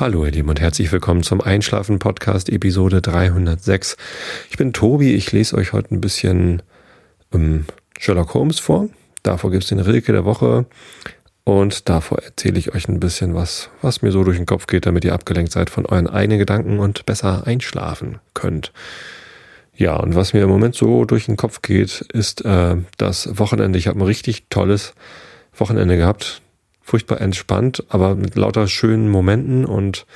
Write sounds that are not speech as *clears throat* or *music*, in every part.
Hallo ihr Lieben und herzlich willkommen zum Einschlafen Podcast Episode 306. Ich bin Tobi, ich lese euch heute ein bisschen ähm, Sherlock Holmes vor. Davor gibt es den Rilke der Woche und davor erzähle ich euch ein bisschen was, was mir so durch den Kopf geht, damit ihr abgelenkt seid von euren eigenen Gedanken und besser einschlafen könnt. Ja, und was mir im Moment so durch den Kopf geht, ist äh, das Wochenende. Ich habe ein richtig tolles Wochenende gehabt furchtbar entspannt, aber mit lauter schönen Momenten und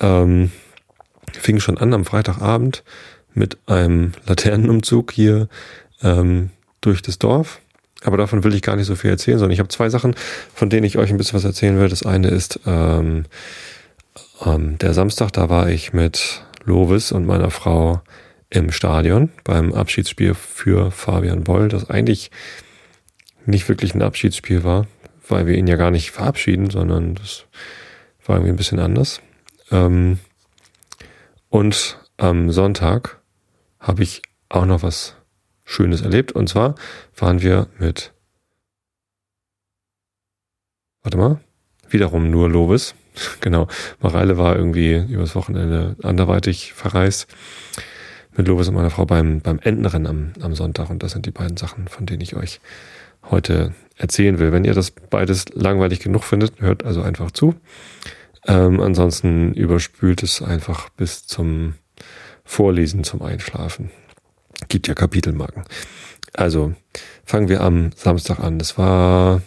ähm, fing schon an am Freitagabend mit einem Laternenumzug hier ähm, durch das Dorf. Aber davon will ich gar nicht so viel erzählen, sondern ich habe zwei Sachen, von denen ich euch ein bisschen was erzählen will. Das eine ist ähm, ähm, der Samstag, da war ich mit Lovis und meiner Frau im Stadion beim Abschiedsspiel für Fabian Boll, das eigentlich nicht wirklich ein Abschiedsspiel war weil wir ihn ja gar nicht verabschieden, sondern das war irgendwie ein bisschen anders. Ähm, und am Sonntag habe ich auch noch was Schönes erlebt. Und zwar waren wir mit, warte mal, wiederum nur Lovis. *laughs* genau, Mareile war irgendwie übers Wochenende anderweitig verreist mit Lovis und meiner Frau beim, beim Entenrennen am, am Sonntag. Und das sind die beiden Sachen, von denen ich euch heute erzählen will. Wenn ihr das beides langweilig genug findet, hört also einfach zu. Ähm, ansonsten überspült es einfach bis zum Vorlesen, zum Einschlafen. Gibt ja Kapitelmarken. Also fangen wir am Samstag an. Das war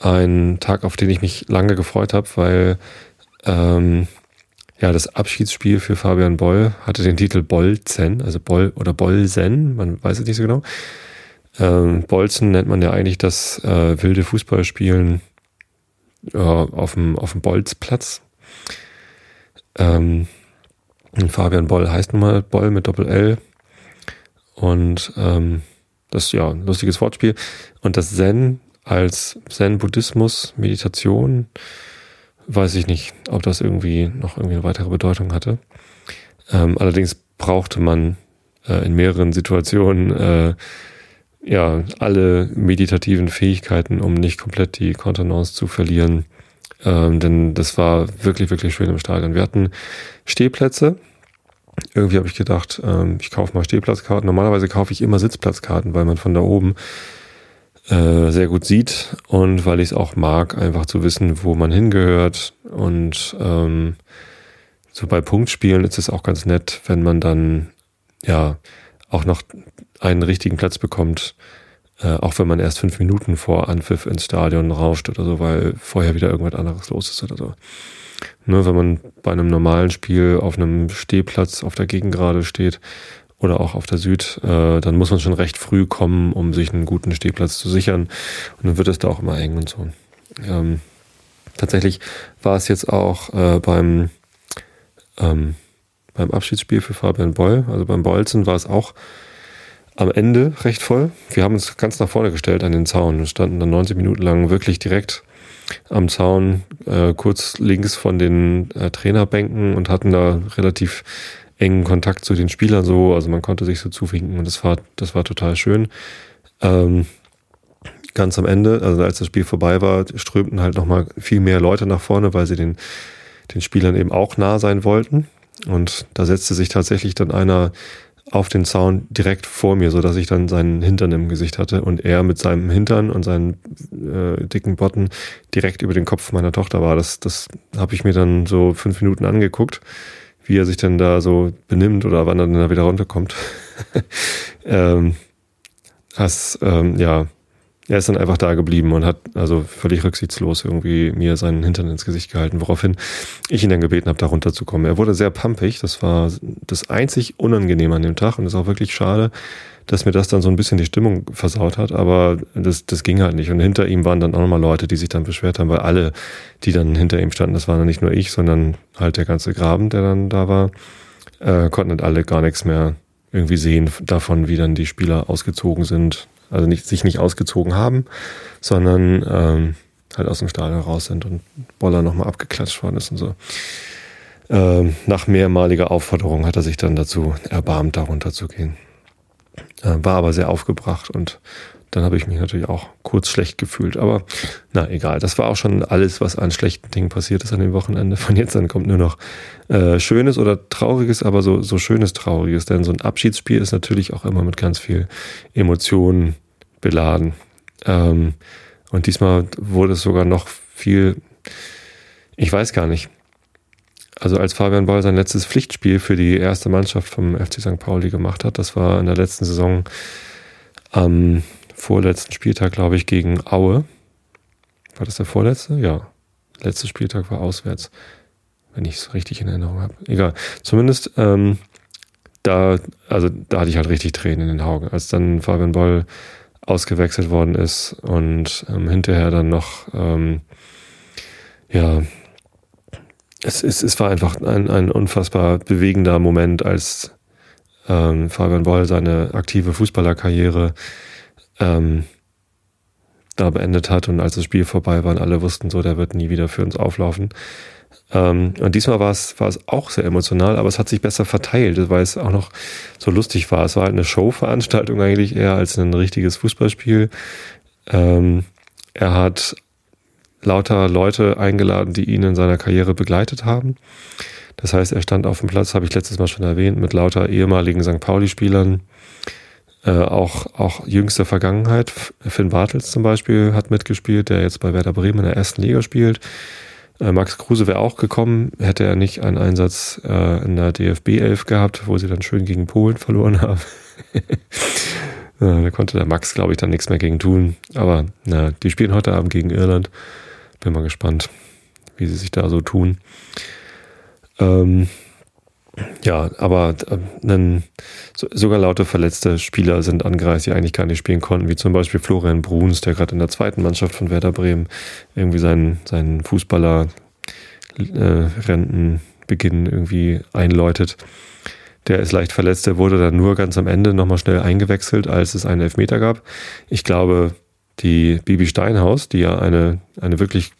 ein Tag, auf den ich mich lange gefreut habe, weil ähm, ja das Abschiedsspiel für Fabian Boll hatte den Titel Bolzen, also Boll oder Bolsen, man weiß es nicht so genau. Ähm, Bolzen nennt man ja eigentlich das äh, wilde Fußballspielen äh, auf dem, auf dem Bolzplatz. Ähm, Fabian Boll heißt nun mal Boll mit Doppel-L. Und ähm, das ja, ein lustiges Wortspiel. Und das Zen als Zen-Buddhismus, Meditation, weiß ich nicht, ob das irgendwie noch irgendwie eine weitere Bedeutung hatte. Ähm, allerdings brauchte man äh, in mehreren Situationen äh, ja, alle meditativen Fähigkeiten, um nicht komplett die Kontenance zu verlieren. Ähm, denn das war wirklich, wirklich schön im Stadion. Wir hatten Stehplätze. Irgendwie habe ich gedacht, ähm, ich kaufe mal Stehplatzkarten. Normalerweise kaufe ich immer Sitzplatzkarten, weil man von da oben äh, sehr gut sieht und weil ich es auch mag, einfach zu wissen, wo man hingehört. Und ähm, so bei Punktspielen ist es auch ganz nett, wenn man dann ja auch noch einen richtigen Platz bekommt, äh, auch wenn man erst fünf Minuten vor Anpfiff ins Stadion rauscht oder so, weil vorher wieder irgendwas anderes los ist oder so. Ne, wenn man bei einem normalen Spiel auf einem Stehplatz auf der Gegengrade steht oder auch auf der Süd, äh, dann muss man schon recht früh kommen, um sich einen guten Stehplatz zu sichern. Und dann wird es da auch immer eng und so. Ähm, tatsächlich war es jetzt auch äh, beim ähm, beim Abschiedsspiel für Fabian Boll, also beim Bolzen war es auch am Ende recht voll. Wir haben uns ganz nach vorne gestellt an den Zaun und standen dann 90 Minuten lang wirklich direkt am Zaun, äh, kurz links von den äh, Trainerbänken und hatten da relativ engen Kontakt zu den Spielern so. Also man konnte sich so zuwinken und das war, das war total schön. Ähm, ganz am Ende, also als das Spiel vorbei war, strömten halt nochmal viel mehr Leute nach vorne, weil sie den, den Spielern eben auch nah sein wollten. Und da setzte sich tatsächlich dann einer auf den Zaun direkt vor mir, so dass ich dann seinen Hintern im Gesicht hatte und er mit seinem Hintern und seinen äh, dicken Botten direkt über den Kopf meiner Tochter war. Das, das habe ich mir dann so fünf Minuten angeguckt, wie er sich denn da so benimmt oder wann er dann da wieder runterkommt. *laughs* ähm, das, ähm, ja, er ist dann einfach da geblieben und hat also völlig rücksichtslos irgendwie mir seinen Hintern ins Gesicht gehalten, woraufhin ich ihn dann gebeten habe, da runterzukommen. Er wurde sehr pumpig. Das war das einzig Unangenehme an dem Tag und ist auch wirklich schade, dass mir das dann so ein bisschen die Stimmung versaut hat, aber das, das ging halt nicht. Und hinter ihm waren dann auch nochmal Leute, die sich dann beschwert haben, weil alle, die dann hinter ihm standen, das waren dann nicht nur ich, sondern halt der ganze Graben, der dann da war, äh, konnten halt alle gar nichts mehr irgendwie sehen davon, wie dann die Spieler ausgezogen sind, also nicht, sich nicht ausgezogen haben, sondern ähm, halt aus dem Stadion raus sind und Boller nochmal abgeklatscht worden ist und so. Ähm, nach mehrmaliger Aufforderung hat er sich dann dazu erbarmt, darunter zu gehen. Äh, war aber sehr aufgebracht und dann habe ich mich natürlich auch kurz schlecht gefühlt. Aber na egal, das war auch schon alles, was an schlechten Dingen passiert ist an dem Wochenende. Von jetzt an kommt nur noch äh, Schönes oder Trauriges, aber so, so Schönes Trauriges. Denn so ein Abschiedsspiel ist natürlich auch immer mit ganz viel Emotionen beladen. Ähm, und diesmal wurde es sogar noch viel, ich weiß gar nicht. Also als Fabian Boll sein letztes Pflichtspiel für die erste Mannschaft vom FC St. Pauli gemacht hat, das war in der letzten Saison am vorletzten Spieltag, glaube ich, gegen Aue. War das der vorletzte? Ja. Letzter Spieltag war auswärts, wenn ich es richtig in Erinnerung habe. Egal. Zumindest ähm, da, also da hatte ich halt richtig Tränen in den Augen, als dann Fabian Boll ausgewechselt worden ist und ähm, hinterher dann noch, ähm, ja, es, es, es war einfach ein, ein unfassbar bewegender Moment, als ähm, Fabian Boll seine aktive Fußballerkarriere ähm, da beendet hat und als das Spiel vorbei war und alle wussten so, der wird nie wieder für uns auflaufen. Ähm, und diesmal war es, war es auch sehr emotional, aber es hat sich besser verteilt, weil es auch noch so lustig war. Es war halt eine Showveranstaltung eigentlich eher als ein richtiges Fußballspiel. Ähm, er hat lauter Leute eingeladen, die ihn in seiner Karriere begleitet haben. Das heißt, er stand auf dem Platz, habe ich letztes Mal schon erwähnt, mit lauter ehemaligen St. Pauli-Spielern, äh, auch, auch jüngste Vergangenheit. Finn Bartels zum Beispiel hat mitgespielt, der jetzt bei Werder Bremen in der ersten Liga spielt. Äh, Max Kruse wäre auch gekommen, hätte er nicht einen Einsatz äh, in der DFB 11 gehabt, wo sie dann schön gegen Polen *laughs* verloren haben. *laughs* da konnte der Max, glaube ich, dann nichts mehr gegen tun. Aber na, die spielen heute Abend gegen Irland. Bin mal gespannt, wie sie sich da so tun. Ähm, ja, aber äh, sogar laute verletzte Spieler sind angereist, die eigentlich gar nicht spielen konnten, wie zum Beispiel Florian Bruns, der gerade in der zweiten Mannschaft von Werder Bremen irgendwie seinen, seinen Fußballer-Rentenbeginn äh, irgendwie einläutet. Der ist leicht verletzt, der wurde dann nur ganz am Ende nochmal schnell eingewechselt, als es einen Elfmeter gab. Ich glaube, die Bibi Steinhaus, die ja eine, eine wirklich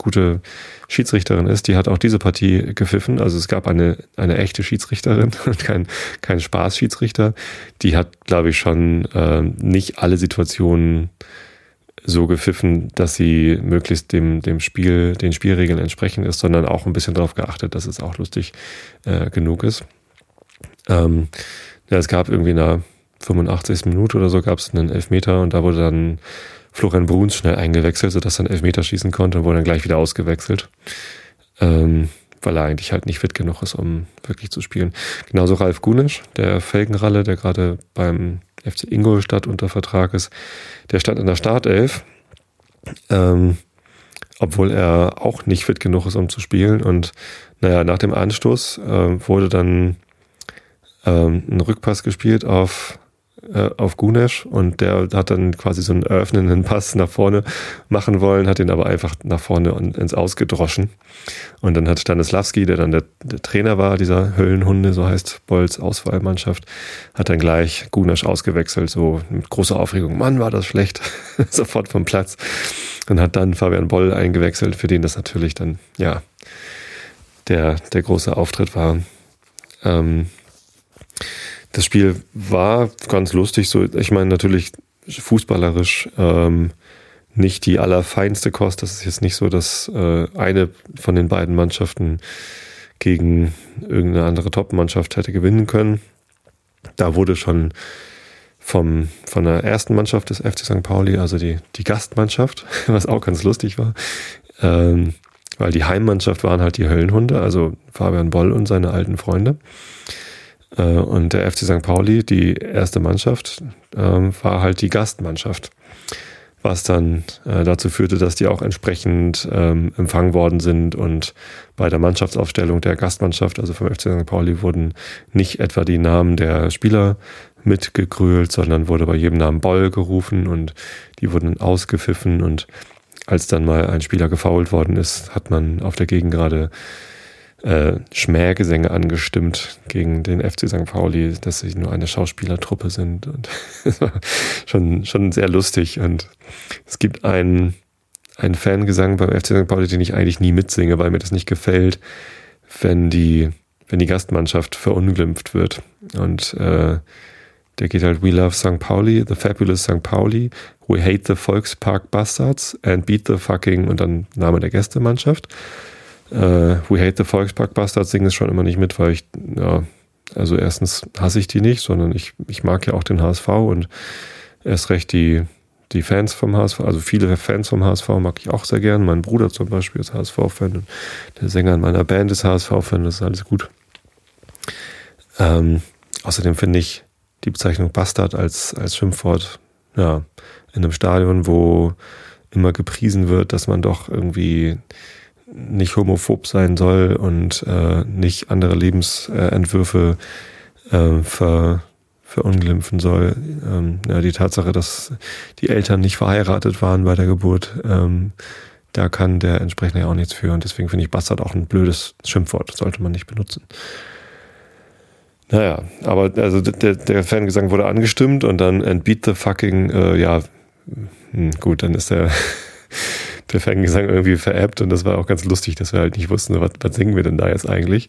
gute Schiedsrichterin ist, die hat auch diese Partie gepfiffen. Also es gab eine, eine echte Schiedsrichterin *laughs* und kein, kein Spaß-Schiedsrichter. Die hat, glaube ich, schon äh, nicht alle Situationen so gepfiffen, dass sie möglichst dem, dem Spiel, den Spielregeln entsprechend ist, sondern auch ein bisschen darauf geachtet, dass es auch lustig äh, genug ist. Ähm, ja, es gab irgendwie in der 85. Minute oder so gab es einen Elfmeter und da wurde dann Florian Bruns schnell eingewechselt, sodass er einen Elfmeter schießen konnte und wurde dann gleich wieder ausgewechselt. Ähm, weil er eigentlich halt nicht fit genug ist, um wirklich zu spielen. Genauso Ralf Gunisch, der Felgenralle, der gerade beim FC Ingolstadt unter Vertrag ist, der stand in der Startelf, ähm, obwohl er auch nicht fit genug ist, um zu spielen. Und naja, nach dem Anstoß äh, wurde dann ähm, ein Rückpass gespielt auf äh, auf Gunesh und der hat dann quasi so einen eröffnenden Pass nach vorne machen wollen, hat ihn aber einfach nach vorne und ins Ausgedroschen. Und dann hat Stanislawski, der dann der, der Trainer war, dieser Höllenhunde, so heißt Bolls Auswahlmannschaft, hat dann gleich Gunesh ausgewechselt, so mit großer Aufregung. Mann, war das schlecht. *laughs* Sofort vom Platz. Und hat dann Fabian Boll eingewechselt, für den das natürlich dann, ja, der, der große Auftritt war. Ähm, das Spiel war ganz lustig. So, ich meine natürlich fußballerisch ähm, nicht die allerfeinste Kost. Das ist jetzt nicht so, dass äh, eine von den beiden Mannschaften gegen irgendeine andere Top-Mannschaft hätte gewinnen können. Da wurde schon vom, von der ersten Mannschaft des FC St. Pauli, also die, die Gastmannschaft, *laughs* was auch ganz lustig war, ähm, weil die Heimmannschaft waren halt die Höllenhunde, also Fabian Boll und seine alten Freunde. Äh, und der FC St. Pauli, die erste Mannschaft, ähm, war halt die Gastmannschaft. Was dann äh, dazu führte, dass die auch entsprechend ähm, empfangen worden sind und bei der Mannschaftsaufstellung der Gastmannschaft, also vom FC St. Pauli, wurden nicht etwa die Namen der Spieler mitgegrölt, sondern wurde bei jedem Namen Boll gerufen und die wurden ausgepfiffen und als dann mal ein Spieler gefault worden ist, hat man auf der Gegend gerade äh, Schmähgesänge angestimmt gegen den FC St. Pauli, dass sie nur eine Schauspielertruppe sind. Und *laughs* schon, schon sehr lustig. Und es gibt einen, einen Fangesang beim FC St. Pauli, den ich eigentlich nie mitsinge, weil mir das nicht gefällt, wenn die, wenn die Gastmannschaft verunglimpft wird. Und äh, der geht halt We Love St. Pauli, The Fabulous St. Pauli, We Hate the Volkspark Bastards and Beat the Fucking und dann Name der Gästemannschaft. Äh, We Hate the Volkspark Bastards singen es schon immer nicht mit, weil ich, ja, also erstens hasse ich die nicht, sondern ich, ich mag ja auch den HSV und erst recht die, die Fans vom HSV, also viele Fans vom HSV mag ich auch sehr gern. Mein Bruder zum Beispiel ist HSV-Fan und der Sänger in meiner Band ist HSV-Fan, das ist alles gut. Ähm, außerdem finde ich die Bezeichnung Bastard als, als Schimpfwort, ja, in einem Stadion, wo immer gepriesen wird, dass man doch irgendwie nicht homophob sein soll und äh, nicht andere Lebensentwürfe äh, ver, verunglimpfen soll. Ähm, ja, die Tatsache, dass die Eltern nicht verheiratet waren bei der Geburt, ähm, da kann der entsprechende ja auch nichts für. Und deswegen finde ich Bastard auch ein blödes Schimpfwort. Sollte man nicht benutzen. Naja, aber also der, der Fangesang wurde angestimmt und dann and beat the fucking, äh, ja, hm, gut, dann ist der, *laughs* der Fangesang irgendwie veräppt und das war auch ganz lustig, dass wir halt nicht wussten, was, was singen wir denn da jetzt eigentlich.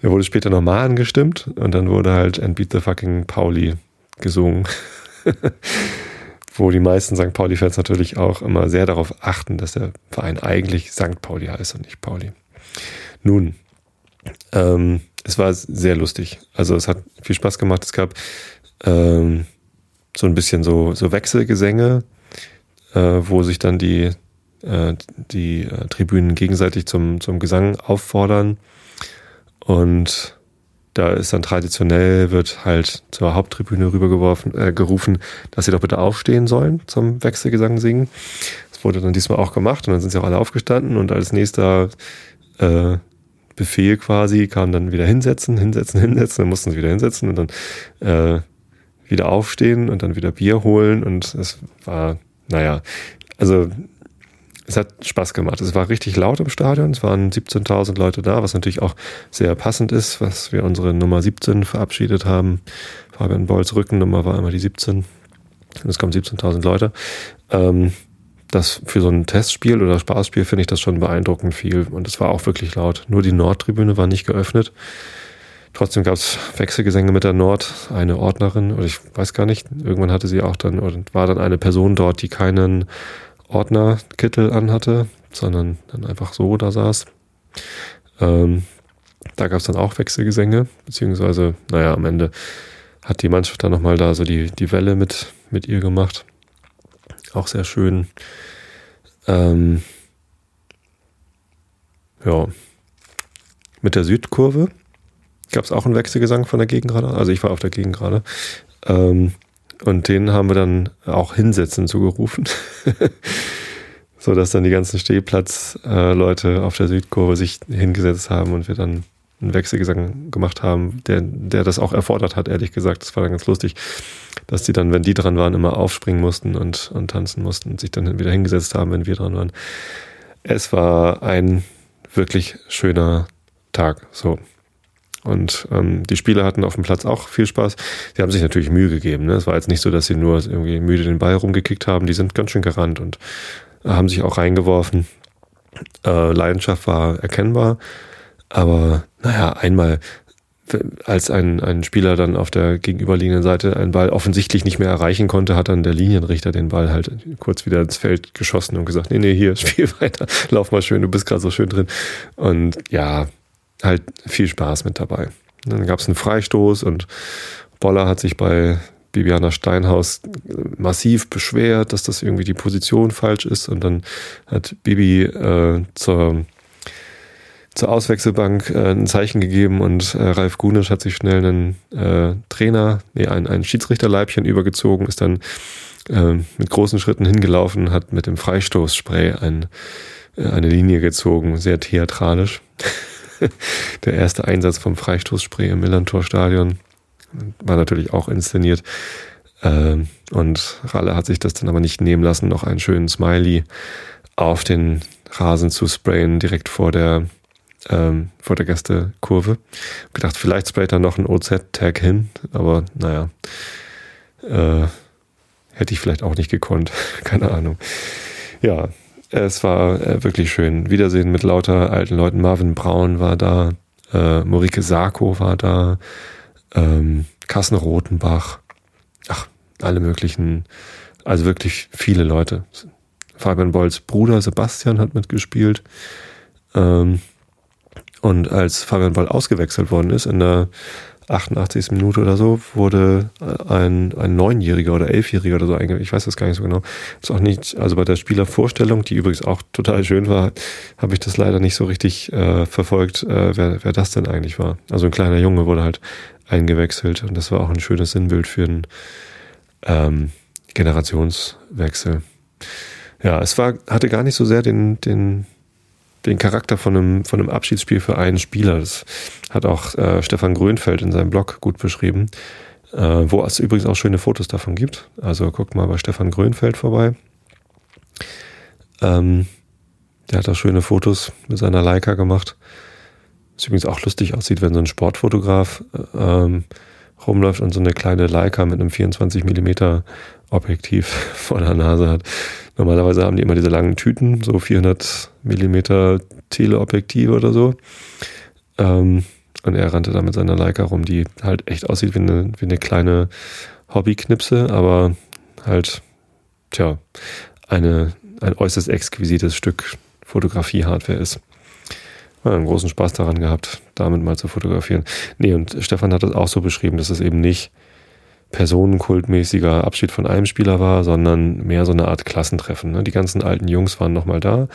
Er wurde später nochmal angestimmt und dann wurde halt And Beat the Fucking Pauli gesungen. *laughs* Wo die meisten St. Pauli-Fans natürlich auch immer sehr darauf achten, dass der Verein eigentlich St. Pauli heißt und nicht Pauli. Nun, ähm, es war sehr lustig. Also es hat viel Spaß gemacht. Es gab ähm, so ein bisschen so, so Wechselgesänge, äh, wo sich dann die, äh, die äh, Tribünen gegenseitig zum, zum Gesang auffordern. Und da ist dann traditionell, wird halt zur Haupttribüne rübergeworfen, äh, gerufen, dass sie doch bitte aufstehen sollen zum Wechselgesang singen. Das wurde dann diesmal auch gemacht und dann sind sie auch alle aufgestanden und als nächster äh, Befehl quasi kam dann wieder hinsetzen, hinsetzen, *laughs* hinsetzen, dann mussten sie wieder hinsetzen und dann äh, wieder aufstehen und dann wieder Bier holen und es war, naja, also es hat Spaß gemacht. Es war richtig laut im Stadion. Es waren 17.000 Leute da, was natürlich auch sehr passend ist, was wir unsere Nummer 17 verabschiedet haben. Fabian Bolls Rückennummer war immer die 17. Und es kommen 17.000 Leute. Ähm, das für so ein Testspiel oder Spaßspiel finde ich das schon beeindruckend viel. Und es war auch wirklich laut. Nur die Nordtribüne war nicht geöffnet. Trotzdem gab es Wechselgesänge mit der Nord, eine Ordnerin, oder ich weiß gar nicht, irgendwann hatte sie auch dann, oder war dann eine Person dort, die keinen Ordnerkittel anhatte, sondern dann einfach so da saß. Ähm, da gab es dann auch Wechselgesänge, beziehungsweise, naja, am Ende hat die Mannschaft dann nochmal da so die, die Welle mit, mit ihr gemacht. Auch sehr schön. Ähm, ja. Mit der Südkurve gab es auch einen Wechselgesang von der Gegengrade. Also ich war auf der Gegengrade. Ähm, und den haben wir dann auch hinsetzen zugerufen. *laughs* so dass dann die ganzen Stehplatzleute auf der Südkurve sich hingesetzt haben und wir dann einen Wechselgesang gemacht haben, der, der das auch erfordert hat, ehrlich gesagt. Das war dann ganz lustig, dass die dann, wenn die dran waren, immer aufspringen mussten und, und tanzen mussten und sich dann wieder hingesetzt haben, wenn wir dran waren. Es war ein wirklich schöner Tag. So. Und ähm, die Spieler hatten auf dem Platz auch viel Spaß. Sie haben sich natürlich Mühe gegeben. Ne? Es war jetzt nicht so, dass sie nur irgendwie müde den Ball rumgekickt haben. Die sind ganz schön gerannt und haben sich auch reingeworfen. Äh, Leidenschaft war erkennbar. Aber naja, einmal als ein, ein Spieler dann auf der gegenüberliegenden Seite einen Ball offensichtlich nicht mehr erreichen konnte, hat dann der Linienrichter den Ball halt kurz wieder ins Feld geschossen und gesagt, nee, nee, hier, *laughs* spiel weiter, lauf mal schön, du bist gerade so schön drin. Und ja, halt viel Spaß mit dabei. Dann gab es einen Freistoß und Boller hat sich bei Bibiana Steinhaus massiv beschwert, dass das irgendwie die Position falsch ist. Und dann hat Bibi äh, zur, zur Auswechselbank äh, ein Zeichen gegeben und äh, Ralf Gunisch hat sich schnell einen äh, Trainer, nee, ein, ein Schiedsrichterleibchen übergezogen, ist dann äh, mit großen Schritten hingelaufen, hat mit dem Freistoßspray ein, äh, eine Linie gezogen, sehr theatralisch. *laughs* der erste Einsatz vom Freistoßspray im Millantor-Stadion. War natürlich auch inszeniert. Ähm, und Ralle hat sich das dann aber nicht nehmen lassen, noch einen schönen Smiley auf den Rasen zu sprayen, direkt vor der, ähm, vor der Gästekurve. Gedacht, vielleicht sprayt er noch einen OZ-Tag hin, aber naja, äh, hätte ich vielleicht auch nicht gekonnt. *laughs* Keine Ahnung. Ja, es war äh, wirklich schön. Wiedersehen mit lauter alten Leuten. Marvin Braun war da, äh, Morike Sarko war da, ähm, Carsten Rotenbach, alle möglichen, also wirklich viele Leute. Fabian Bolls Bruder Sebastian hat mitgespielt. Ähm, und als Fabian Boll ausgewechselt worden ist in der 88. Minute oder so, wurde ein, ein Neunjähriger oder Elfjähriger oder so eingewechselt. Ich weiß das gar nicht so genau. Ist auch nicht, also bei der Spielervorstellung, die übrigens auch total schön war, habe ich das leider nicht so richtig äh, verfolgt, äh, wer, wer das denn eigentlich war. Also ein kleiner Junge wurde halt eingewechselt und das war auch ein schönes Sinnbild für einen ähm, Generationswechsel. Ja, es war, hatte gar nicht so sehr den, den, den Charakter von einem, von einem Abschiedsspiel für einen Spieler. Das hat auch äh, Stefan Grönfeld in seinem Blog gut beschrieben, äh, wo es übrigens auch schöne Fotos davon gibt. Also guckt mal bei Stefan Grönfeld vorbei. Ähm, der hat auch schöne Fotos mit seiner Leica gemacht. Was übrigens auch lustig aussieht, wenn so ein Sportfotograf äh, ähm, rumläuft und so eine kleine Leica mit einem 24 Millimeter Objektiv *laughs* vor der Nase hat. Normalerweise haben die immer diese langen Tüten, so 400 Millimeter Teleobjektive oder so. Ähm, und er rannte da mit seiner Leica rum, die halt echt aussieht wie eine, wie eine kleine Hobbyknipse, aber halt, tja, eine, ein äußerst exquisites Stück Fotografie-Hardware ist. Einen großen Spaß daran gehabt, damit mal zu fotografieren. Nee, und Stefan hat das auch so beschrieben, dass es eben nicht personenkultmäßiger Abschied von einem Spieler war, sondern mehr so eine Art Klassentreffen. Ne? Die ganzen alten Jungs waren nochmal da.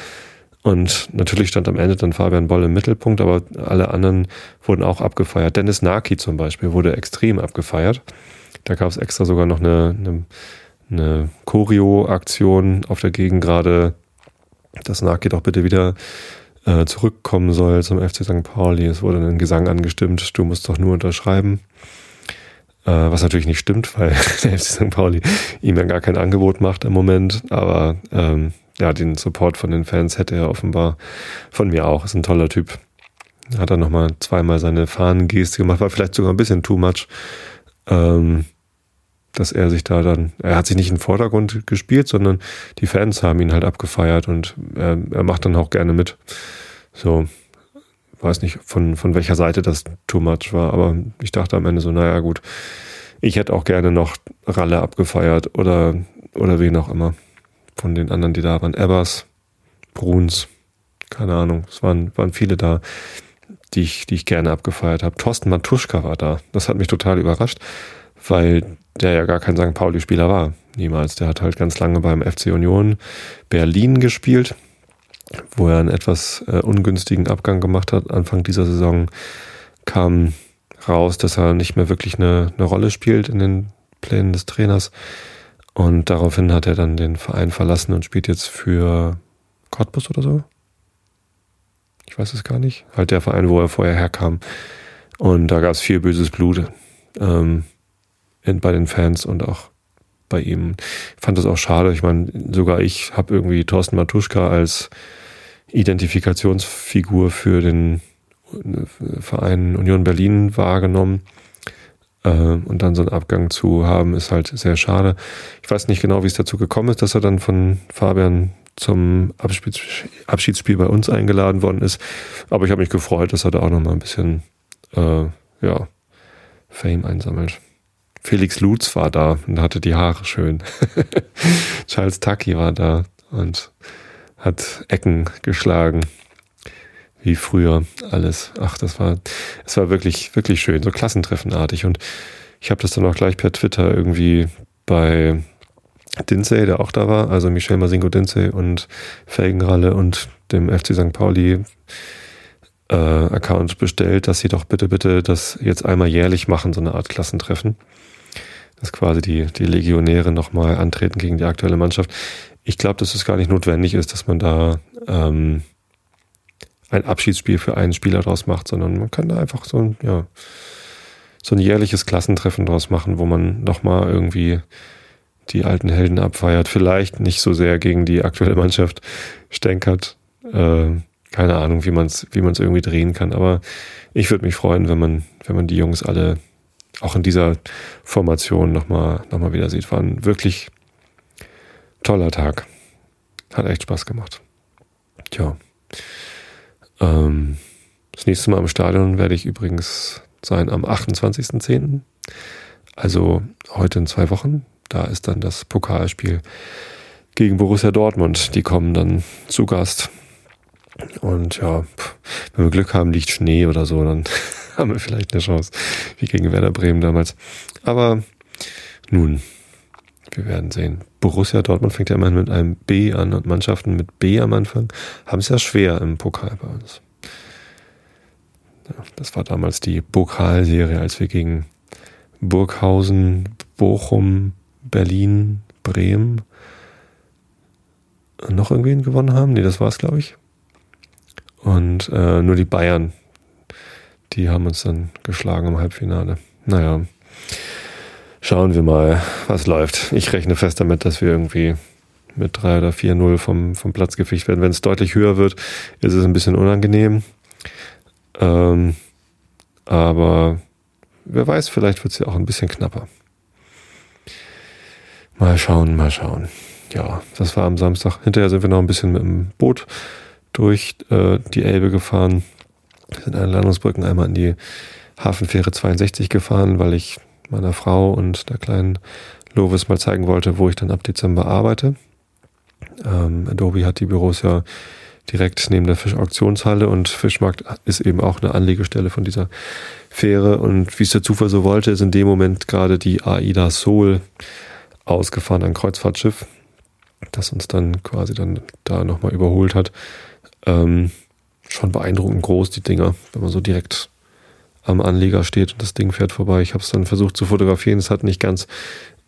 Und natürlich stand am Ende dann Fabian Boll im Mittelpunkt, aber alle anderen wurden auch abgefeiert. Dennis Naki zum Beispiel wurde extrem abgefeiert. Da gab es extra sogar noch eine, eine, eine Choreo-Aktion auf der Gegend gerade, dass Naki doch bitte wieder äh, zurückkommen soll zum FC St. Pauli. Es wurde ein Gesang angestimmt, du musst doch nur unterschreiben. Äh, was natürlich nicht stimmt, weil *laughs* der FC St. Pauli ihm ja gar kein Angebot macht im Moment. Aber ähm, ja, den Support von den Fans hätte er offenbar von mir auch. Ist ein toller Typ. Hat er nochmal zweimal seine Fahnengeste gemacht, war vielleicht sogar ein bisschen too much. Ähm, dass er sich da dann, er hat sich nicht den Vordergrund gespielt, sondern die Fans haben ihn halt abgefeiert und er, er macht dann auch gerne mit. So, weiß nicht, von, von welcher Seite das too much war, aber ich dachte am Ende so, naja, gut, ich hätte auch gerne noch Ralle abgefeiert oder, oder wen auch immer von den anderen, die da waren. Ebbers, Bruns, keine Ahnung, es waren, waren viele da, die ich, die ich gerne abgefeiert habe. Thorsten Matuschka war da. Das hat mich total überrascht, weil der ja gar kein St. Pauli-Spieler war. Niemals. Der hat halt ganz lange beim FC Union Berlin gespielt, wo er einen etwas äh, ungünstigen Abgang gemacht hat. Anfang dieser Saison kam raus, dass er nicht mehr wirklich eine, eine Rolle spielt in den Plänen des Trainers. Und daraufhin hat er dann den Verein verlassen und spielt jetzt für Cottbus oder so. Ich weiß es gar nicht. Halt der Verein, wo er vorher herkam. Und da gab es viel böses Blut. Ähm, bei den Fans und auch bei ihm. Ich fand das auch schade. Ich meine, sogar ich habe irgendwie Thorsten Matuschka als Identifikationsfigur für den äh, Verein Union Berlin wahrgenommen. Äh, und dann so einen Abgang zu haben, ist halt sehr schade. Ich weiß nicht genau, wie es dazu gekommen ist, dass er dann von Fabian zum Abschiedsspiel bei uns eingeladen worden ist. Aber ich habe mich gefreut, dass er da auch nochmal ein bisschen äh, ja, Fame einsammelt. Felix Lutz war da und hatte die Haare schön. *laughs* Charles Taki war da und hat Ecken geschlagen. Wie früher alles. Ach, das war, es war wirklich, wirklich schön, so klassentreffenartig. Und ich habe das dann auch gleich per Twitter irgendwie bei Dinsey, der auch da war, also Michel Masingo Dinsey und Felgenralle und dem FC St. Pauli äh, Account bestellt, dass sie doch bitte, bitte das jetzt einmal jährlich machen, so eine Art Klassentreffen dass quasi die, die Legionäre nochmal antreten gegen die aktuelle Mannschaft. Ich glaube, dass es gar nicht notwendig ist, dass man da ähm, ein Abschiedsspiel für einen Spieler draus macht, sondern man kann da einfach so ein, ja, so ein jährliches Klassentreffen draus machen, wo man nochmal irgendwie die alten Helden abfeiert. Vielleicht nicht so sehr gegen die aktuelle Mannschaft stänkert. Äh, keine Ahnung, wie man es wie man's irgendwie drehen kann. Aber ich würde mich freuen, wenn man, wenn man die Jungs alle auch in dieser Formation nochmal noch mal wieder sieht. War ein wirklich toller Tag. Hat echt Spaß gemacht. Tja. Ähm, das nächste Mal im Stadion werde ich übrigens sein am 28.10. Also heute in zwei Wochen. da ist dann das Pokalspiel gegen Borussia Dortmund. Die kommen dann zu Gast. Und ja, wenn wir Glück haben, liegt Schnee oder so, dann *laughs* haben wir vielleicht eine Chance, wie gegen Werder Bremen damals. Aber nun, wir werden sehen. Borussia Dortmund fängt ja immerhin mit einem B an und Mannschaften mit B am Anfang haben es ja schwer im Pokal bei uns. Ja, das war damals die Pokalserie, als wir gegen Burghausen, Bochum, Berlin, Bremen noch irgendwen gewonnen haben. Nee, das war es, glaube ich. Und äh, nur die Bayern, die haben uns dann geschlagen im Halbfinale. Naja, schauen wir mal, was läuft. Ich rechne fest damit, dass wir irgendwie mit 3 oder 4-0 vom, vom Platz gefischt werden. Wenn es deutlich höher wird, ist es ein bisschen unangenehm. Ähm, aber wer weiß, vielleicht wird es ja auch ein bisschen knapper. Mal schauen, mal schauen. Ja, das war am Samstag. Hinterher sind wir noch ein bisschen mit dem Boot durch äh, die Elbe gefahren. Sind an Landungsbrücken einmal in die Hafenfähre 62 gefahren, weil ich meiner Frau und der kleinen Lovis mal zeigen wollte, wo ich dann ab Dezember arbeite. Ähm, Adobe hat die Büros ja direkt neben der Fischauktionshalle und Fischmarkt ist eben auch eine Anlegestelle von dieser Fähre. Und wie es der Zufall so wollte, ist in dem Moment gerade die AIDA Sol ausgefahren, ein Kreuzfahrtschiff, das uns dann quasi dann da nochmal überholt hat. Ähm, schon beeindruckend groß, die Dinger, wenn man so direkt am Anleger steht und das Ding fährt vorbei. Ich habe es dann versucht zu fotografieren. Es hat nicht ganz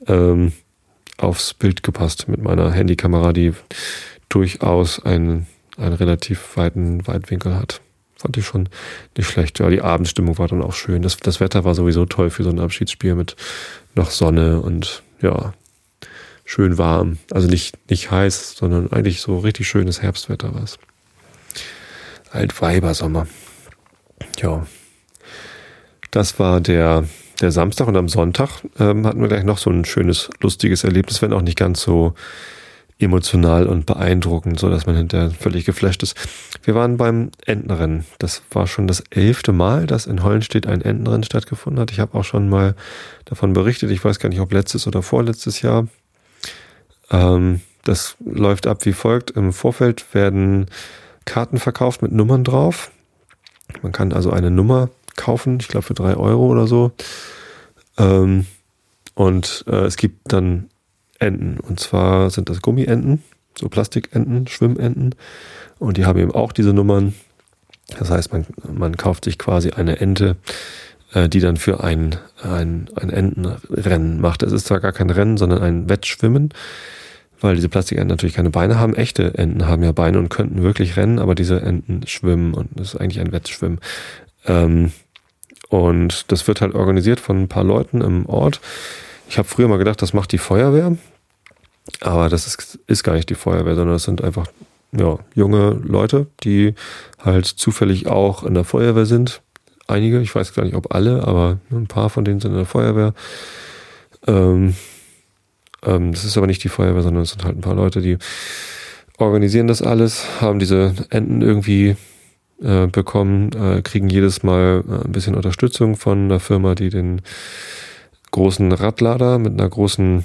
ähm, aufs Bild gepasst mit meiner Handykamera, die durchaus einen, einen relativ weiten Weitwinkel hat. Fand ich schon nicht schlecht. Ja, die Abendstimmung war dann auch schön. Das, das Wetter war sowieso toll für so ein Abschiedsspiel mit noch Sonne und ja, schön warm. Also nicht, nicht heiß, sondern eigentlich so richtig schönes Herbstwetter war es. Altweibersommer. Ja. Das war der, der Samstag und am Sonntag ähm, hatten wir gleich noch so ein schönes, lustiges Erlebnis, wenn auch nicht ganz so emotional und beeindruckend, so dass man hinterher völlig geflasht ist. Wir waren beim Entenrennen. Das war schon das elfte Mal, dass in Hollenstedt ein Entenrennen stattgefunden hat. Ich habe auch schon mal davon berichtet. Ich weiß gar nicht, ob letztes oder vorletztes Jahr. Ähm, das läuft ab wie folgt. Im Vorfeld werden Karten verkauft mit Nummern drauf. Man kann also eine Nummer kaufen, ich glaube für drei Euro oder so. Ähm, und äh, es gibt dann Enten. Und zwar sind das Gummienten, so Plastikenten, Schwimmenten. Und die haben eben auch diese Nummern. Das heißt, man, man kauft sich quasi eine Ente, äh, die dann für ein, ein, ein Entenrennen macht. Es ist zwar gar kein Rennen, sondern ein Wettschwimmen weil diese Plastikenten natürlich keine Beine haben. Echte Enten haben ja Beine und könnten wirklich rennen, aber diese Enten schwimmen und das ist eigentlich ein Wettschwimmen. Ähm, und das wird halt organisiert von ein paar Leuten im Ort. Ich habe früher mal gedacht, das macht die Feuerwehr, aber das ist, ist gar nicht die Feuerwehr, sondern das sind einfach ja, junge Leute, die halt zufällig auch in der Feuerwehr sind. Einige, ich weiß gar nicht, ob alle, aber ein paar von denen sind in der Feuerwehr. Ähm, ähm, das ist aber nicht die Feuerwehr, sondern es sind halt ein paar Leute, die organisieren das alles, haben diese Enten irgendwie äh, bekommen, äh, kriegen jedes Mal äh, ein bisschen Unterstützung von einer Firma, die den großen Radlader mit einer großen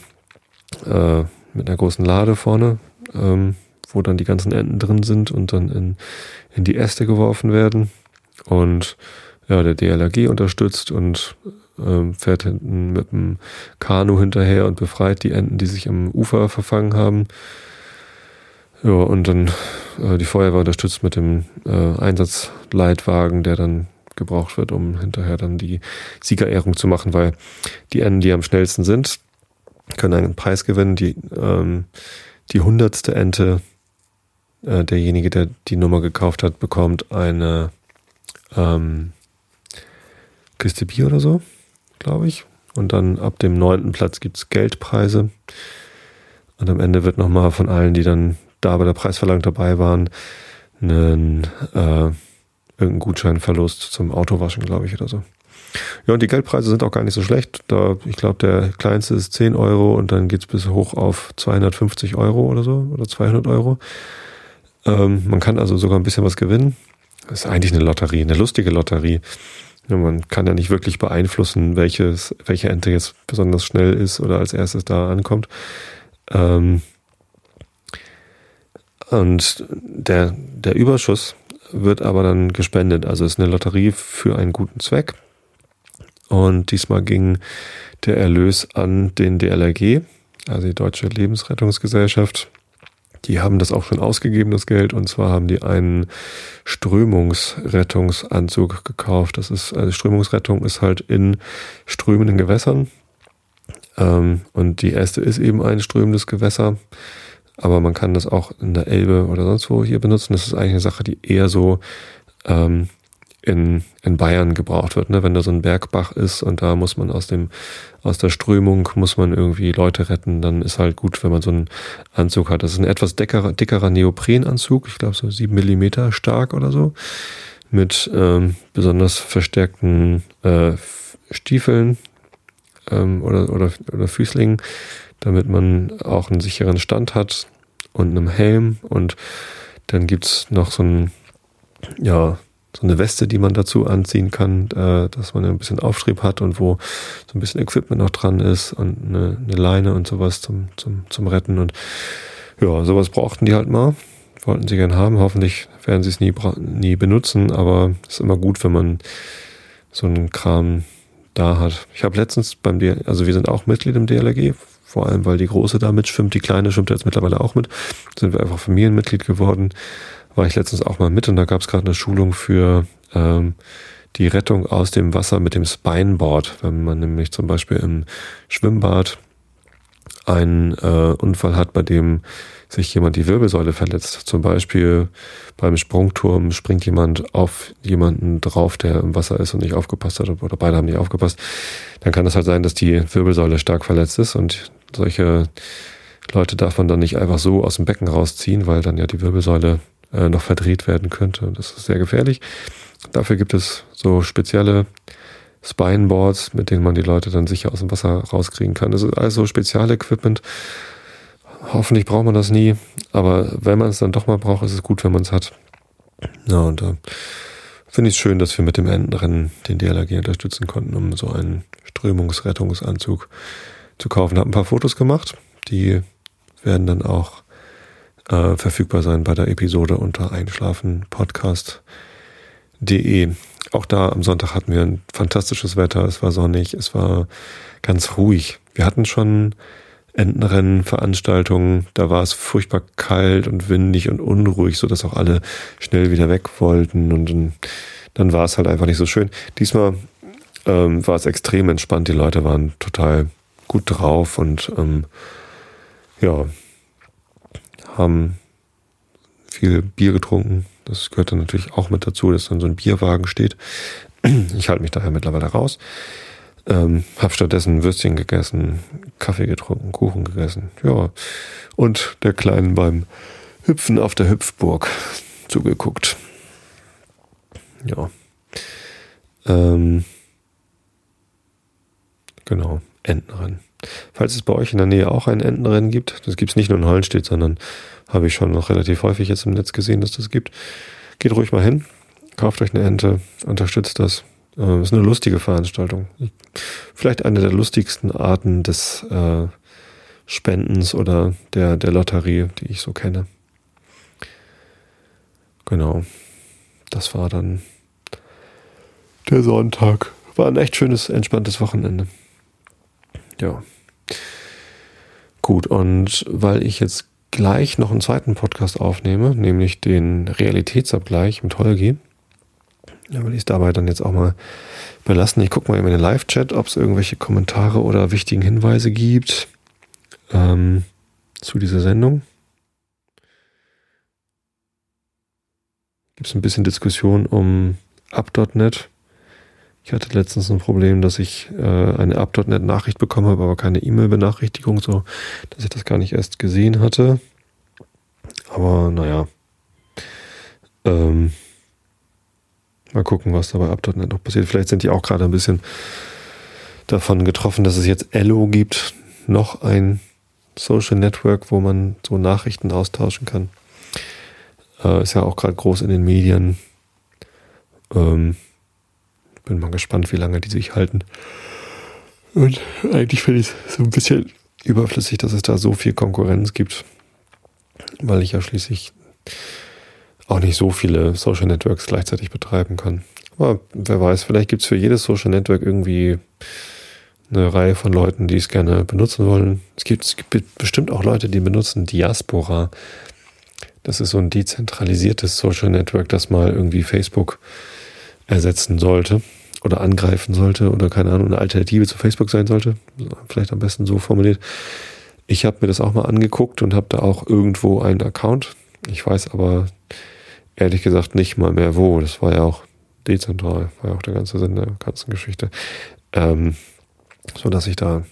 äh, mit einer großen Lade vorne, ähm, wo dann die ganzen Enten drin sind und dann in, in die Äste geworfen werden. Und ja, der DLRG unterstützt und ähm, fährt hinten mit dem Kanu hinterher und befreit die Enten, die sich am Ufer verfangen haben. Ja, und dann äh, die Feuerwehr unterstützt mit dem äh, Einsatzleitwagen, der dann gebraucht wird, um hinterher dann die Siegerehrung zu machen, weil die Enten, die am schnellsten sind, können einen Preis gewinnen. Die, ähm, die hundertste Ente, äh, derjenige, der die Nummer gekauft hat, bekommt eine ähm, Kiste Bier oder so glaube ich. Und dann ab dem neunten Platz gibt es Geldpreise. Und am Ende wird nochmal von allen, die dann da bei der Preisverlangung dabei waren, einen äh, irgendein Gutscheinverlust zum Autowaschen, glaube ich, oder so. Ja, und die Geldpreise sind auch gar nicht so schlecht. Da, ich glaube, der kleinste ist 10 Euro und dann geht es bis hoch auf 250 Euro oder so oder 200 Euro. Ähm, man kann also sogar ein bisschen was gewinnen. Das ist eigentlich eine Lotterie, eine lustige Lotterie. Man kann ja nicht wirklich beeinflussen, welches, welche Ente jetzt besonders schnell ist oder als erstes da ankommt. Ähm, und der, der Überschuss wird aber dann gespendet. Also ist eine Lotterie für einen guten Zweck. Und diesmal ging der Erlös an den DLRG, also die Deutsche Lebensrettungsgesellschaft. Die haben das auch schon ausgegeben, das Geld. Und zwar haben die einen Strömungsrettungsanzug gekauft. Das ist, also Strömungsrettung ist halt in strömenden Gewässern. Ähm, und die erste ist eben ein strömendes Gewässer. Aber man kann das auch in der Elbe oder sonst wo hier benutzen. Das ist eigentlich eine Sache, die eher so ähm, in, in Bayern gebraucht wird, ne? wenn da so ein Bergbach ist und da muss man aus dem, aus der Strömung muss man irgendwie Leute retten, dann ist halt gut, wenn man so einen Anzug hat. Das ist ein etwas dickerer, dickerer Neoprenanzug, ich glaube so sieben Millimeter stark oder so, mit ähm, besonders verstärkten äh, Stiefeln ähm, oder, oder, oder Füßlingen, damit man auch einen sicheren Stand hat und einem Helm und dann gibt's noch so ein, ja, so eine Weste, die man dazu anziehen kann, äh, dass man ein bisschen Auftrieb hat und wo so ein bisschen Equipment noch dran ist und eine, eine Leine und sowas zum, zum, zum Retten. Und ja, sowas brauchten die halt mal. Wollten sie gern haben. Hoffentlich werden sie es nie, nie benutzen, aber ist immer gut, wenn man so einen Kram da hat. Ich habe letztens beim DLG, also wir sind auch Mitglied im DLRG, vor allem weil die Große da mitschwimmt, die Kleine schwimmt jetzt mittlerweile auch mit. Sind wir einfach Familienmitglied geworden war ich letztens auch mal mit und da gab es gerade eine Schulung für ähm, die Rettung aus dem Wasser mit dem Spineboard. Wenn man nämlich zum Beispiel im Schwimmbad einen äh, Unfall hat, bei dem sich jemand die Wirbelsäule verletzt. Zum Beispiel beim Sprungturm springt jemand auf jemanden drauf, der im Wasser ist und nicht aufgepasst hat oder beide haben nicht aufgepasst. Dann kann es halt sein, dass die Wirbelsäule stark verletzt ist und solche Leute darf man dann nicht einfach so aus dem Becken rausziehen, weil dann ja die Wirbelsäule äh, noch verdreht werden könnte. Das ist sehr gefährlich. Dafür gibt es so spezielle Spineboards, mit denen man die Leute dann sicher aus dem Wasser rauskriegen kann. Das ist also Spezialequipment. Hoffentlich braucht man das nie, aber wenn man es dann doch mal braucht, ist es gut, wenn man es hat. Ja, und da äh, finde ich es schön, dass wir mit dem Entenrennen den DLRG unterstützen konnten, um so einen Strömungsrettungsanzug zu kaufen. Habe ein paar Fotos gemacht, die werden dann auch äh, verfügbar sein bei der Episode unter einschlafenpodcast.de. Auch da am Sonntag hatten wir ein fantastisches Wetter, es war sonnig, es war ganz ruhig. Wir hatten schon Entenrennen, Veranstaltungen, da war es furchtbar kalt und windig und unruhig, so dass auch alle schnell wieder weg wollten und dann, dann war es halt einfach nicht so schön. Diesmal ähm, war es extrem entspannt, die Leute waren total gut drauf und ähm, ja, haben viel Bier getrunken. Das gehört dann natürlich auch mit dazu, dass dann so ein Bierwagen steht. *clears throat* Ich halte mich daher mittlerweile raus. Ähm, hab stattdessen Würstchen gegessen, Kaffee getrunken, Kuchen gegessen. Ja. Und der Kleinen beim Hüpfen auf der Hüpfburg *laughs* zugeguckt. Ja. Ähm, genau. Entenrennen. Falls es bei euch in der Nähe auch ein Entenrennen gibt, das gibt es nicht nur in Hollenstedt, sondern habe ich schon noch relativ häufig jetzt im Netz gesehen, dass das gibt. Geht ruhig mal hin, kauft euch eine Ente, unterstützt das. Äh, ist eine lustige Veranstaltung. Vielleicht eine der lustigsten Arten des äh, Spendens oder der, der Lotterie, die ich so kenne. Genau. Das war dann der Sonntag. War ein echt schönes, entspanntes Wochenende. Ja. Gut, und weil ich jetzt gleich noch einen zweiten Podcast aufnehme, nämlich den Realitätsabgleich mit Holgi, da will ich es dabei dann jetzt auch mal belassen. Ich gucke mal in den Live-Chat, ob es irgendwelche Kommentare oder wichtigen Hinweise gibt ähm, zu dieser Sendung. Gibt es ein bisschen Diskussion um Up.net. Ich hatte letztens ein Problem, dass ich äh, eine Up.NET-Nachricht bekommen habe, aber keine E-Mail-Benachrichtigung, so dass ich das gar nicht erst gesehen hatte. Aber naja. Ähm, mal gucken, was da bei Up.NET noch passiert. Vielleicht sind die auch gerade ein bisschen davon getroffen, dass es jetzt Ello gibt. Noch ein Social Network, wo man so Nachrichten austauschen kann. Äh, ist ja auch gerade groß in den Medien. Ähm, Bin mal gespannt, wie lange die sich halten. Und eigentlich finde ich es so ein bisschen überflüssig, dass es da so viel Konkurrenz gibt, weil ich ja schließlich auch nicht so viele Social Networks gleichzeitig betreiben kann. Aber wer weiß, vielleicht gibt es für jedes Social Network irgendwie eine Reihe von Leuten, die es gerne benutzen wollen. Es gibt, es gibt bestimmt auch Leute, die benutzen Diaspora. Das ist so ein dezentralisiertes Social Network, das mal irgendwie Facebook ersetzen sollte oder angreifen sollte oder keine Ahnung, eine Alternative zu Facebook sein sollte. Vielleicht am besten so formuliert. Ich habe mir das auch mal angeguckt und habe da auch irgendwo einen Account. Ich weiß aber ehrlich gesagt nicht mal mehr wo. Das war ja auch dezentral, war ja auch der ganze Sinn der ganzen Geschichte. Ähm, so dass ich da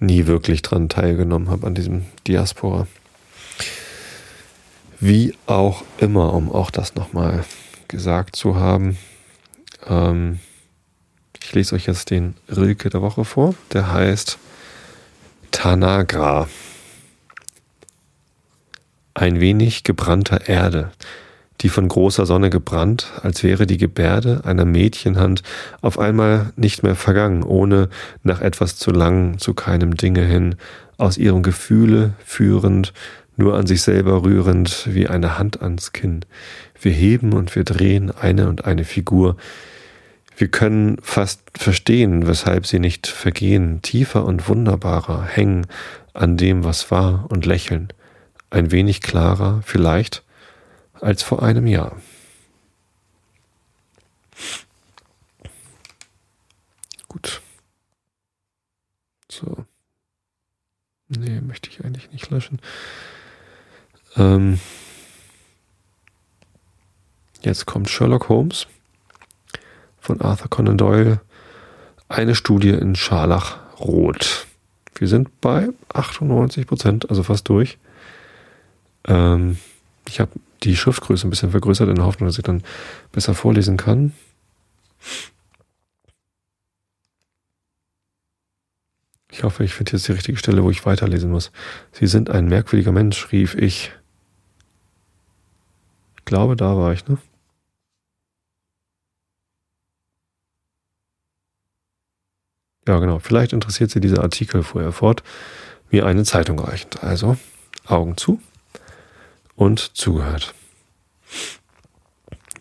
nie wirklich dran teilgenommen habe an diesem Diaspora. Wie auch immer, um auch das nochmal gesagt zu haben. Ähm, ich lese euch jetzt den Rilke der Woche vor. Der heißt Tanagra. Ein wenig gebrannter Erde die von großer Sonne gebrannt, als wäre die Gebärde einer Mädchenhand auf einmal nicht mehr vergangen, ohne nach etwas zu lang zu keinem Dinge hin, aus ihrem Gefühle führend, nur an sich selber rührend, wie eine Hand ans Kinn. Wir heben und wir drehen eine und eine Figur. Wir können fast verstehen, weshalb sie nicht vergehen, tiefer und wunderbarer hängen an dem, was war und lächeln. Ein wenig klarer, vielleicht, als vor einem Jahr. Gut. So. Nee, möchte ich eigentlich nicht löschen. Ähm jetzt kommt Sherlock Holmes von Arthur Conan Doyle. Eine Studie in Scharlachrot. Wir sind bei 98 Prozent, also fast durch. Ähm ich habe die Schriftgröße ein bisschen vergrößert in der Hoffnung, dass ich dann besser vorlesen kann. Ich hoffe, ich finde jetzt die richtige Stelle, wo ich weiterlesen muss. Sie sind ein merkwürdiger Mensch, rief ich. Ich glaube, da war ich, ne? Ja, genau. Vielleicht interessiert Sie dieser Artikel, fuhr er fort, mir eine Zeitung reichend. Also, Augen zu und zugehört.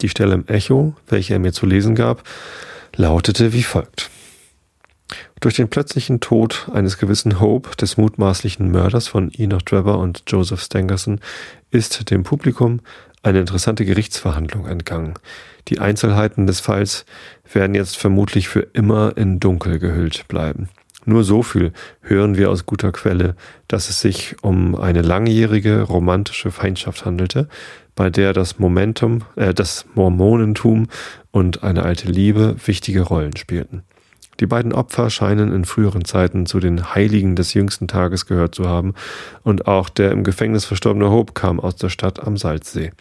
Die Stelle im Echo, welche er mir zu lesen gab, lautete wie folgt. Durch den plötzlichen Tod eines gewissen Hope, des mutmaßlichen Mörders von Enoch Trevor und Joseph Stangerson, ist dem Publikum eine interessante Gerichtsverhandlung entgangen. Die Einzelheiten des Falls werden jetzt vermutlich für immer in Dunkel gehüllt bleiben. Nur so viel hören wir aus guter Quelle, dass es sich um eine langjährige romantische Feindschaft handelte, bei der das Momentum, äh, das Mormonentum und eine alte Liebe wichtige Rollen spielten. Die beiden Opfer scheinen in früheren Zeiten zu den Heiligen des jüngsten Tages gehört zu haben, und auch der im Gefängnis verstorbene Hope kam aus der Stadt am Salzsee.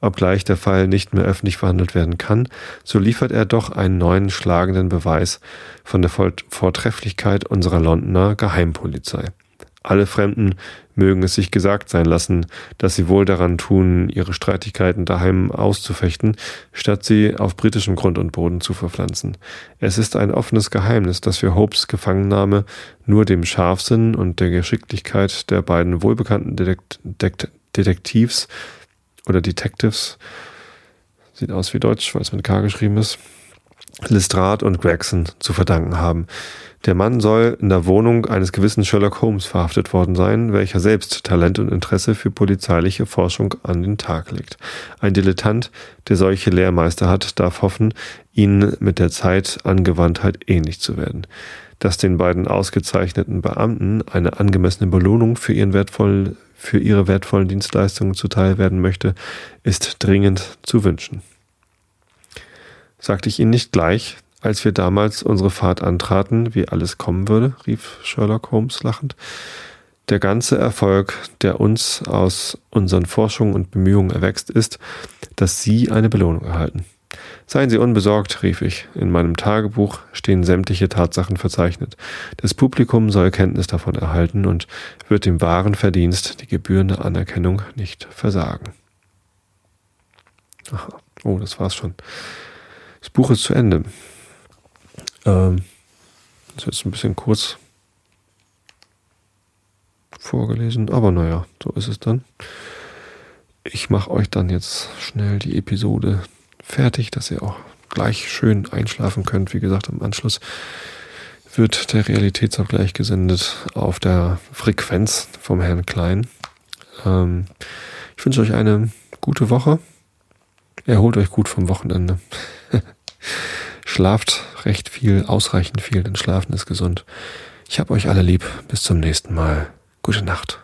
Obgleich der Fall nicht mehr öffentlich verhandelt werden kann, so liefert er doch einen neuen schlagenden Beweis von der Vortrefflichkeit unserer Londoner Geheimpolizei. Alle Fremden mögen es sich gesagt sein lassen, dass sie wohl daran tun, ihre Streitigkeiten daheim auszufechten, statt sie auf britischem Grund und Boden zu verpflanzen. Es ist ein offenes Geheimnis, dass wir Hopes Gefangennahme nur dem Scharfsinn und der Geschicklichkeit der beiden wohlbekannten Detekt Detektivs oder Detectives, sieht aus wie Deutsch, weil es mit K geschrieben ist, Lestrade und Gregson zu verdanken haben. Der Mann soll in der Wohnung eines gewissen Sherlock Holmes verhaftet worden sein, welcher selbst Talent und Interesse für polizeiliche Forschung an den Tag legt. Ein Dilettant, der solche Lehrmeister hat, darf hoffen, ihnen mit der Zeit Angewandtheit ähnlich zu werden. Dass den beiden ausgezeichneten Beamten eine angemessene Belohnung für ihren wertvollen für ihre wertvollen Dienstleistungen zuteil werden möchte, ist dringend zu wünschen. Sagte ich Ihnen nicht gleich, als wir damals unsere Fahrt antraten, wie alles kommen würde, rief Sherlock Holmes lachend. Der ganze Erfolg, der uns aus unseren Forschungen und Bemühungen erwächst, ist, dass Sie eine Belohnung erhalten. Seien Sie unbesorgt, rief ich. In meinem Tagebuch stehen sämtliche Tatsachen verzeichnet. Das Publikum soll Kenntnis davon erhalten und wird dem wahren Verdienst die gebührende Anerkennung nicht versagen. Aha. Oh, das war's schon. Das Buch ist zu Ende. Ähm, das ist jetzt ein bisschen kurz vorgelesen, aber naja, so ist es dann. Ich mache euch dann jetzt schnell die Episode fertig, dass ihr auch gleich schön einschlafen könnt. Wie gesagt, im Anschluss wird der Realitätsabgleich gesendet auf der Frequenz vom Herrn Klein. Ähm, ich wünsche euch eine gute Woche. Erholt euch gut vom Wochenende. *laughs* Schlaft recht viel, ausreichend viel, denn Schlafen ist gesund. Ich hab euch alle lieb. Bis zum nächsten Mal. Gute Nacht.